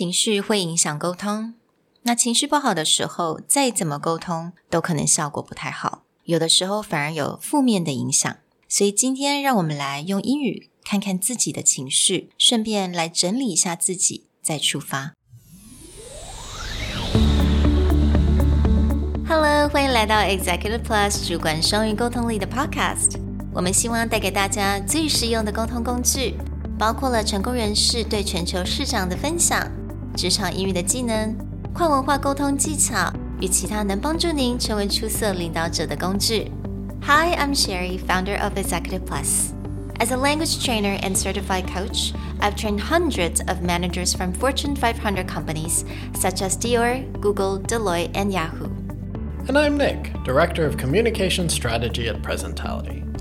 情绪会影响沟通。那情绪不好的时候，再怎么沟通都可能效果不太好，有的时候反而有负面的影响。所以今天让我们来用英语看看自己的情绪，顺便来整理一下自己，再出发。Hello，欢迎来到 Executive Plus 主管双语沟通力的 Podcast。我们希望带给大家最实用的沟通工具，包括了成功人士对全球市场的分享、职场英语的技能。跨文化沟通技巧与其他能帮助您成为出色领导者的工具。Hi, I'm Sherry, founder of Executive Plus. As a language trainer and certified coach, I've trained hundreds of managers from Fortune 500 companies such as Dior, Google, Deloitte, and Yahoo. And I'm Nick, Director of Communication Strategy at Presentality.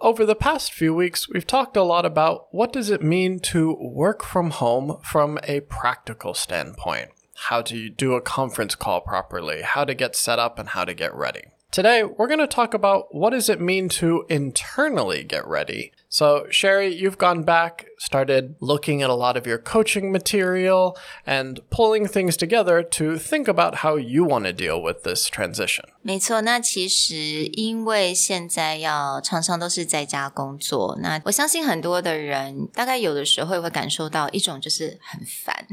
Over the past few weeks, we've talked a lot about what does it mean to work from home from a practical standpoint. How to do a conference call properly, how to get set up and how to get ready. Today, we're going to talk about what does it mean to internally get ready. So, Sherry, you've gone back, started looking at a lot of your coaching material and pulling things together to think about how you want to deal with this transition. 没错，那其实因为现在要常常都是在家工作，那我相信很多的人大概有的时候会感受到一种就是很烦。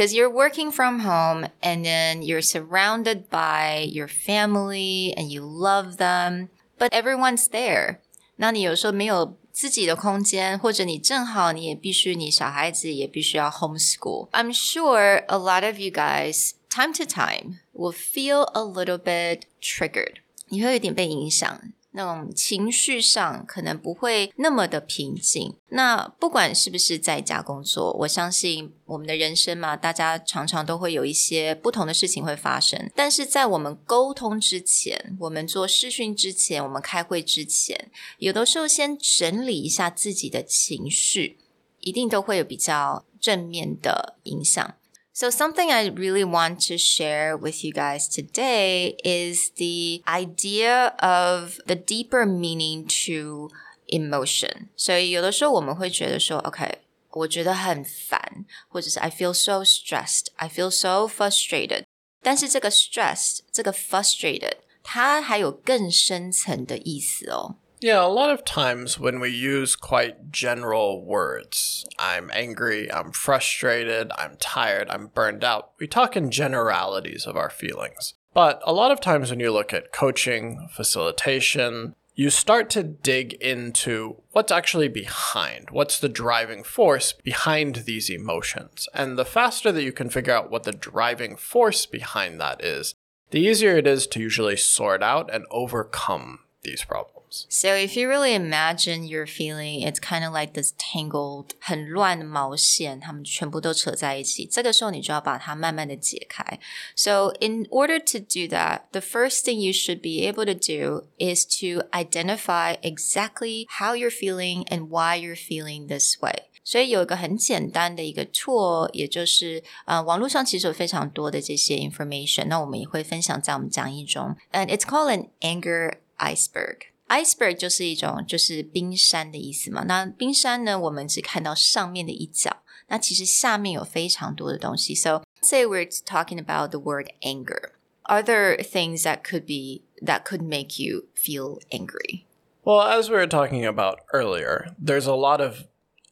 because you're working from home and then you're surrounded by your family and you love them, but everyone's there. 那你有时候没有 自己的空间，或者你正好你也必须你小孩子也必须要 homeschool. I'm sure a lot of you guys, time to time, will feel a little bit triggered. 你会有点被影响。 那种情绪上可能不会那么的平静。那不管是不是在家工作，我相信我们的人生嘛，大家常常都会有一些不同的事情会发生。但是在我们沟通之前，我们做视讯之前，我们开会之前，有的时候先整理一下自己的情绪，一定都会有比较正面的影响。So, something I really want to share with you guys today is the idea of the deeper meaning to emotion. So, 有的时候我们会觉得说，OK，我觉得很烦，或者是 I feel so stressed, I feel so frustrated。但是这个 stressed，这个 frustrated，它还有更深层的意思哦。 Yeah, a lot of times when we use quite general words, I'm angry, I'm frustrated, I'm tired, I'm burned out, we talk in generalities of our feelings. But a lot of times when you look at coaching, facilitation, you start to dig into what's actually behind, what's the driving force behind these emotions. And the faster that you can figure out what the driving force behind that is, the easier it is to usually sort out and overcome these problems So if you really imagine your feeling, it's kind of like this tangled 很乱的毛线，它们全部都扯在一起。这个时候你就要把它慢慢的解开。So in order to do that, the first thing you should be able to do is to identify exactly how you're feeling and why you're feeling this way. 所以有一个很简单的一个 tool，也就是呃，网络上其实有非常多的这些 information，那我们也会分享在我们讲义中。And it's called an anger iceberg。 Iceberg 就是一种就是冰山的意思嘛。那冰山呢，我们只看到上面的一角，那其实下面有非常多的东西。So say we're talking about the word anger. Are there things that could be that could make you feel angry? Well, as we were talking about earlier, there's a lot of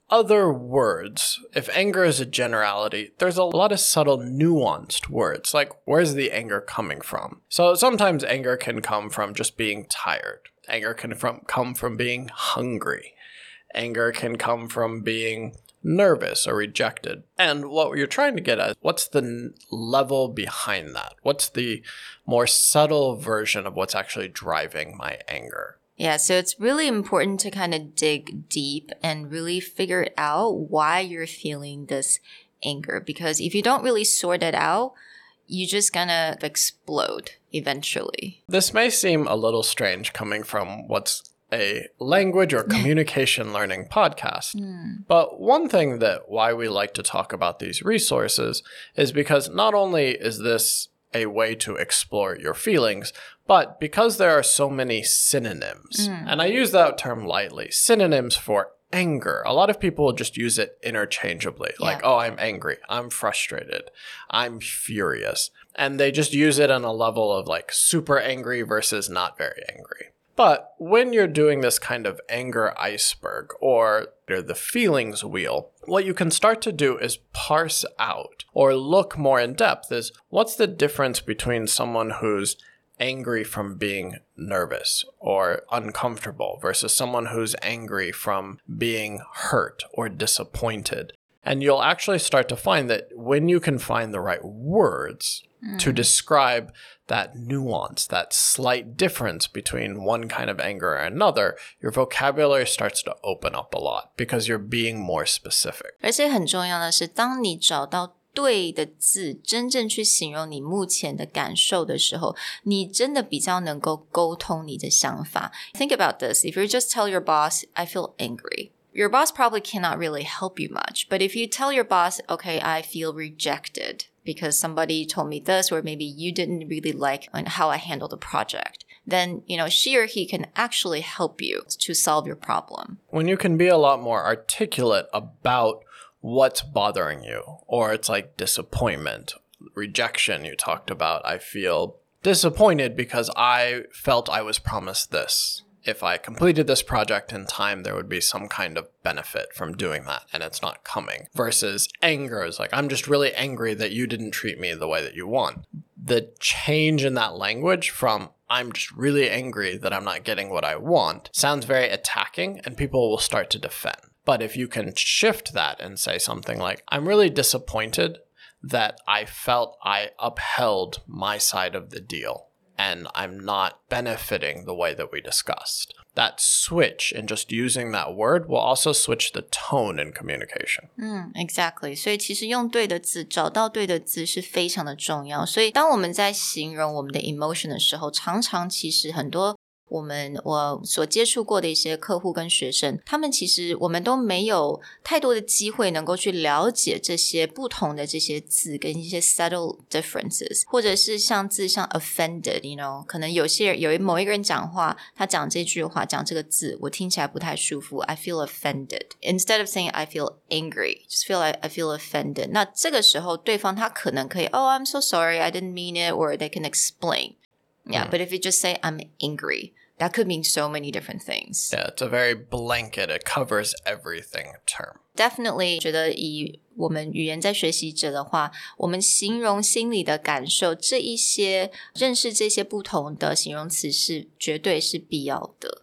other words. If anger is a generality, there's a lot of subtle, nuanced words, like where's the anger coming from? So sometimes anger can come from just being tired Anger can from, come from being hungry. Anger can come from being nervous or rejected. And what you're trying to get at, what's the level behind that? What's the more subtle version of what's actually driving my anger? Yeah, so it's really important to kind of dig deep and really figure out why you're feeling this anger. Because if you don't really sort it out, you're just gonna explode eventually. This may seem a little strange coming from what's a language or communication learning podcast. Mm. But one thing that why we like to talk about these resources is because not only is this a way to explore your feelings, but because there are so many synonyms, mm. and I use that term lightly, synonyms for anger. A lot of people just use it interchangeably. Yeah. Like, oh, I'm angry. I'm frustrated. I'm furious. And they just use it on a level of like super angry versus not very angry. But when you're doing this kind of anger iceberg or the feelings wheel, what you can start to do is parse out or look more in depth is what's the difference between someone who's angry from being nervous or uncomfortable versus someone who's angry from being hurt or disappointed. And you'll actually start to find that when you can find the right words mm. to describe that nuance, that slight difference between one kind of anger and another, your vocabulary starts to open up a lot because you're being more specific. 而且很重要的是，当你找到 对的字，真正去形容你目前的感受的时候，你真的比较能够沟通你的想法。Think about this: if you just tell your boss, "I feel angry." Your boss probably cannot really help you much. But if you tell your boss, okay, I feel rejected because somebody told me this, or maybe you didn't really like how I handled the project, then, you know, she or he can actually help you to solve your problem. When you can be a lot more articulate about what's bothering you, or it's like disappointment, rejection you talked about. I feel disappointed because I felt I was promised this. If I completed this project in time, there would be some kind of benefit from doing that, and it's not coming. Versus anger is like, I'm just really angry that you didn't treat me the way that you want. The change in that language from I'm just really angry that I'm not getting what I want sounds very attacking, and people will start to defend. But if you can shift that and say something like, I'm really disappointed that I felt I upheld my side of the deal and I'm not benefiting the way that we discussed. That switch in just using that word will also switch the tone in communication. 嗯，exactly. 所以其实用对的字，找到对的字是非常的重要。所以当我们在形容我们的 emotion 的时候，常常其实很多 我们我所接触过的一些客户跟学生，他们其实我们都没有太多的机会能够去了解这些不同的这些字跟一些 subtle differences，或者是像字像 offended，you know，可能有些人有某一个人讲话，他讲这句话讲这个字，我听起来不太舒服，I feel offended。Instead of saying I feel angry，just feel like I feel offended。那这个时候对方他可能可以，Oh I'm so sorry，I didn't mean it，or they can explain。Yeah, but if you just say I'm angry that could mean so many different things. Yeah, it's a very blanket, it covers everything term. Definitely 觉得以我们语言在学习者的话，我们形容心理的感受这一些，认识这些不同的形容词是绝对是必要的。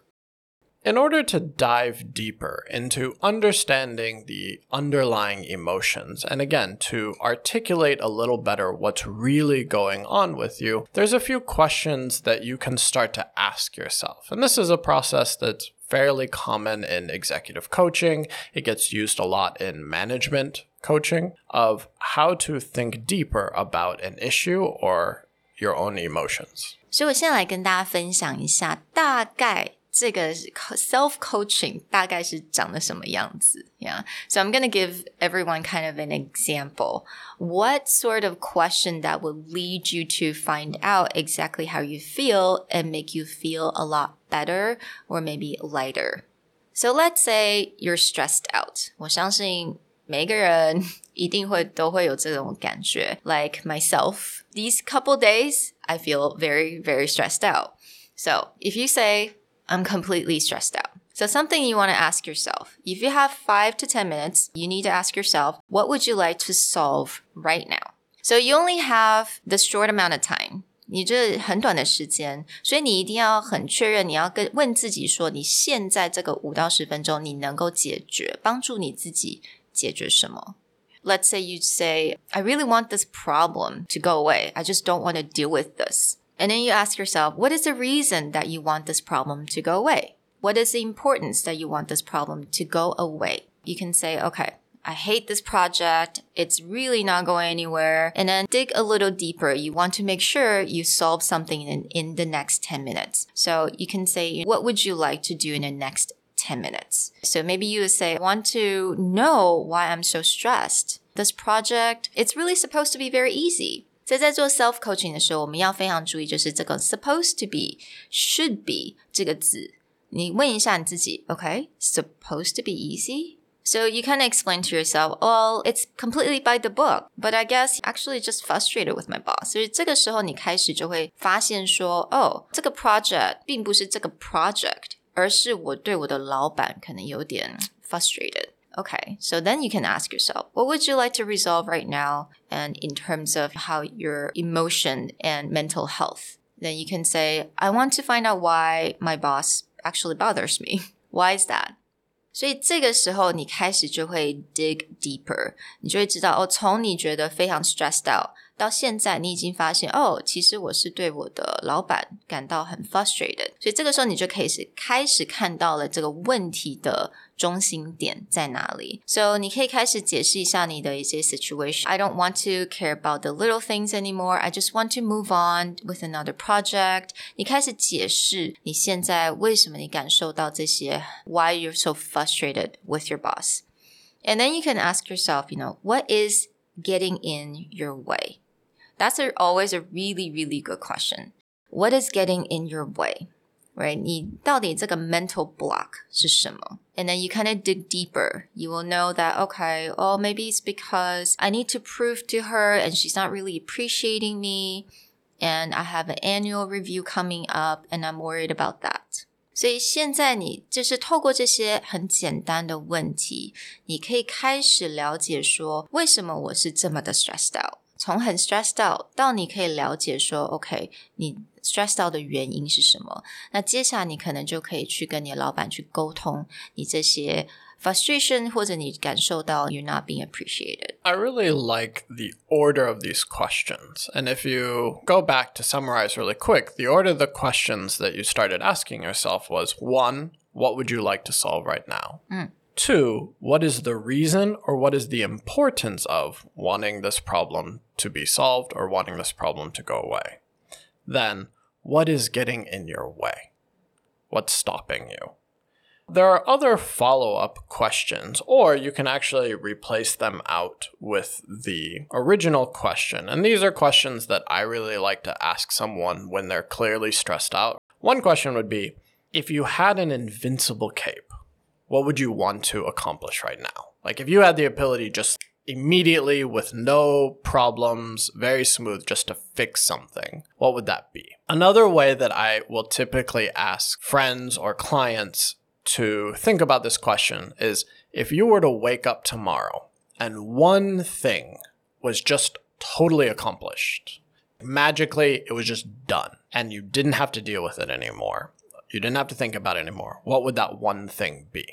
in order to dive deeper into understanding the underlying emotions, and again, to articulate a little better what's really going on with you, there's a few questions that you can start to ask yourself. And this is a process that's fairly common in executive coaching. It gets used a lot in management coaching of how to think deeper about an issue or your own emotions. 所以我先来跟大家分享一下，大概 这个 self coaching 大概是长得什么样子？Yeah, so I'm gonna give everyone kind of an example. What sort of question that will lead you to find out exactly how you feel and make you feel a lot better or maybe lighter? So let's say you're stressed out. 我相信每个人一定会都会有这种感觉。Like myself, these couple days, I feel very, very stressed out. So if you say I'm completely stressed out. So, something you want to ask yourself if you have five to 10 minutes, you need to ask yourself, what would you like to solve right now? So, you only have this short amount of time. 你这很短的时间，所以你一定要很确认，你要跟问自己说，你现在这个五到十分钟，你能够解决，帮助你自己解决什么？Let's say you say, I really want this problem to go away. I just don't want to deal with this. And then you ask yourself, what is the reason that you want this problem to go away? What is the importance that you want this problem to go away? You can say, okay, I hate this project. It's really not going anywhere. And then dig a little deeper. You want to make sure you solve something in, in the next 10 minutes. So you can say, what would you like to do in the next 10 minutes? So maybe you would say, I want to know why I'm so stressed. This project, it's really supposed to be very easy. 所以在做 self coaching 的时候，我们要非常注意，就是这个 supposed to be、should be 这个字。你问一下你自己，OK，supposed、okay? to be easy。so you kind of explain to yourself, well, it's completely by the book, but I guess actually just frustrated with my boss. 所以这个时候你开始就会发现说，哦，这个 project 并不是这个 project，而是我对我的老板可能有点 frustrated. Okay, so then you can ask yourself, what would you like to resolve right now? And in terms of how your emotion and mental health, then you can say, I want to find out why my boss actually bothers me. Why is that? 所以这个时候，你开始就会 dig deeper，你就会知道哦，从你觉得非常 stressed out 到现在，你已经发现哦，其实我是对我的老板感到很 frustrated。所以这个时候，你就可以是开始看到了这个问题的。 中心点在哪里？So 你可以开始解释一下你的一些 situation。I don't want to care about the little things anymore. I just want to move on with another project. 你开始解释你现在为什么你感受到这些，why you're so frustrated with your boss. And then you can ask yourself, you know, what is getting in your way? That's a, always a really, really good question. What is getting in your way? right? 你到底这个 mental block 是什么? And then you kind of dig deeper. You will know that, okay, oh, maybe it's because I need to prove to her and she's not really appreciating me. And I have an annual review coming up and I'm worried about that. 所以现在你就是透过这些很简单的问题，你可以开始了解说，为什么我是这么的 stressed out。 从很 stressed out 到你可以了解说，OK，你 stressed out 的原因是什么？那接下来你可能就可以去跟你的老板去沟通你这些 frustration 或者你感受到 you're not being appreciated. I really like the order of these questions. And if you go back to summarize really quick, the order of the questions that you started asking yourself was one, what would you like to solve right now? Mm. Two, what is the reason or what is the importance of wanting this problem to be solved or wanting this problem to go away? Then, what is getting in your way? What's stopping you? There are other follow up questions, or you can actually replace them out with the original question. And these are questions that I really like to ask someone when they're clearly stressed out. One question would be if you had an invincible cape, what would you want to accomplish right now? Like if you had the ability just immediately with no problems, very smooth, just to fix something, what would that be? Another way that I will typically ask friends or clients to think about this question is if you were to wake up tomorrow and one thing was just totally accomplished, magically it was just done and you didn't have to deal with it anymore. You didn't have to think about it anymore. What would that one thing be?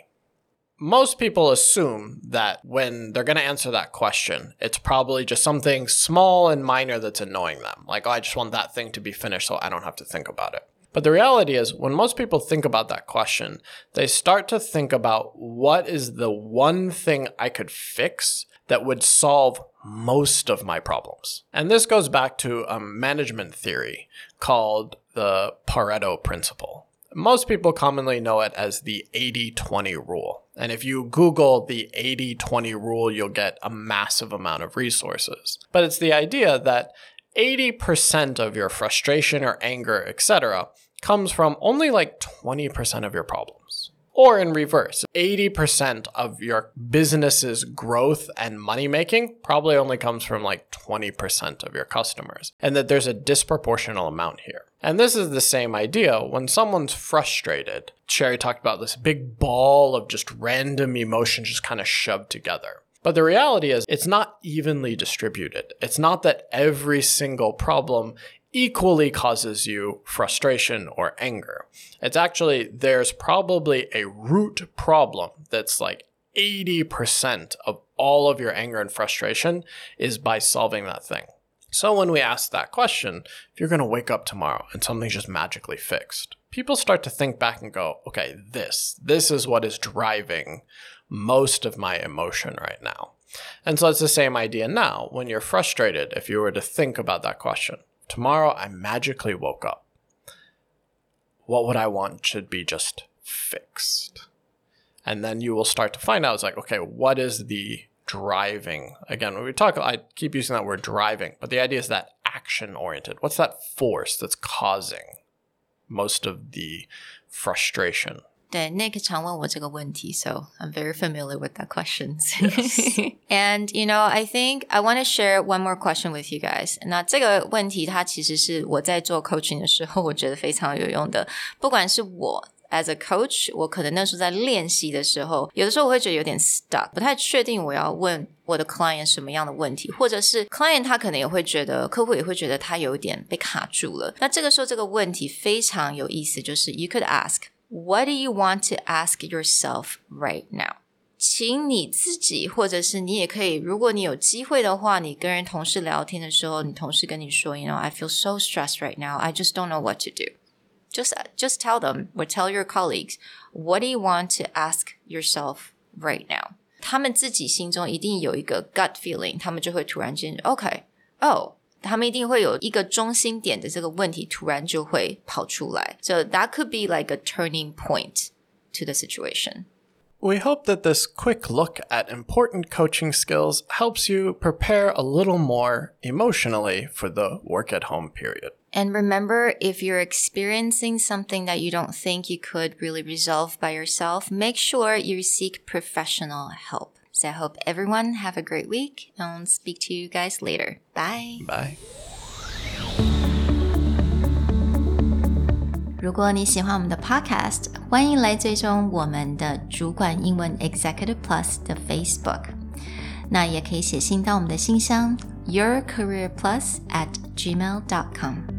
Most people assume that when they're going to answer that question, it's probably just something small and minor that's annoying them. Like, oh, I just want that thing to be finished so I don't have to think about it. But the reality is, when most people think about that question, they start to think about what is the one thing I could fix that would solve most of my problems. And this goes back to a management theory called the Pareto principle. Most people commonly know it as the 80 20 rule. And if you Google the 80 20 rule, you'll get a massive amount of resources. But it's the idea that 80% of your frustration or anger, etc., comes from only like 20% of your problems. Or in reverse, 80% of your business's growth and money making probably only comes from like 20% of your customers, and that there's a disproportional amount here. And this is the same idea when someone's frustrated. Sherry talked about this big ball of just random emotion just kind of shoved together. But the reality is, it's not evenly distributed. It's not that every single problem equally causes you frustration or anger. It's actually, there's probably a root problem that's like 80% of all of your anger and frustration is by solving that thing. So when we ask that question, if you're going to wake up tomorrow and something's just magically fixed, people start to think back and go, okay, this, this is what is driving most of my emotion right now. And so it's the same idea now. When you're frustrated, if you were to think about that question, tomorrow I magically woke up. What would I want should be just fixed? And then you will start to find out it's like, okay, what is the driving? Again, when we talk, I keep using that word driving, but the idea is that action oriented. What's that force that's causing most of the frustration? 对，Nick 常问我这个问题，so I'm very familiar with that questions. Yes. and you know, I think I want to share one more question with you guys. 那这个问题它其实是我在做 coaching 的时候，我觉得非常有用的。不管是我 as a coach，我可能那时候在练习的时候，有的时候我会觉得有点 stuck，不太确定我要问我的 client 什么样的问题，或者是 client 他可能也会觉得，客户也会觉得他有点被卡住了。那这个时候这个问题非常有意思，就是 you could ask。what do you want to ask yourself right now？请你自己，或者是你也可以，如果你有机会的话，你跟人同事聊天的时候，你同事跟你说，You know, I feel so stressed right now. I just don't know what to do. Just, just tell them or tell your colleagues, what do you want to ask yourself right now？他们自己心中一定有一个 gut feeling，他们就会突然间，OK，Oh。他们一定会有一个中心点的这个问题，突然就会跑出来。So that could be like a turning point to the situation. We hope that this quick look at important coaching skills helps you prepare a little more emotionally for the work at home period. And remember, if you're experiencing something that you don't think you could really resolve by yourself, make sure you seek professional help. So I hope everyone have a great week and speak to you guys later. Bye. Bye. 如果你喜欢我们的 Podcast，欢迎来追踪我们的主管英文 Executive Plus 的 Facebook。那也可以写信到我们的信箱 yourcareerplus at gmail.com。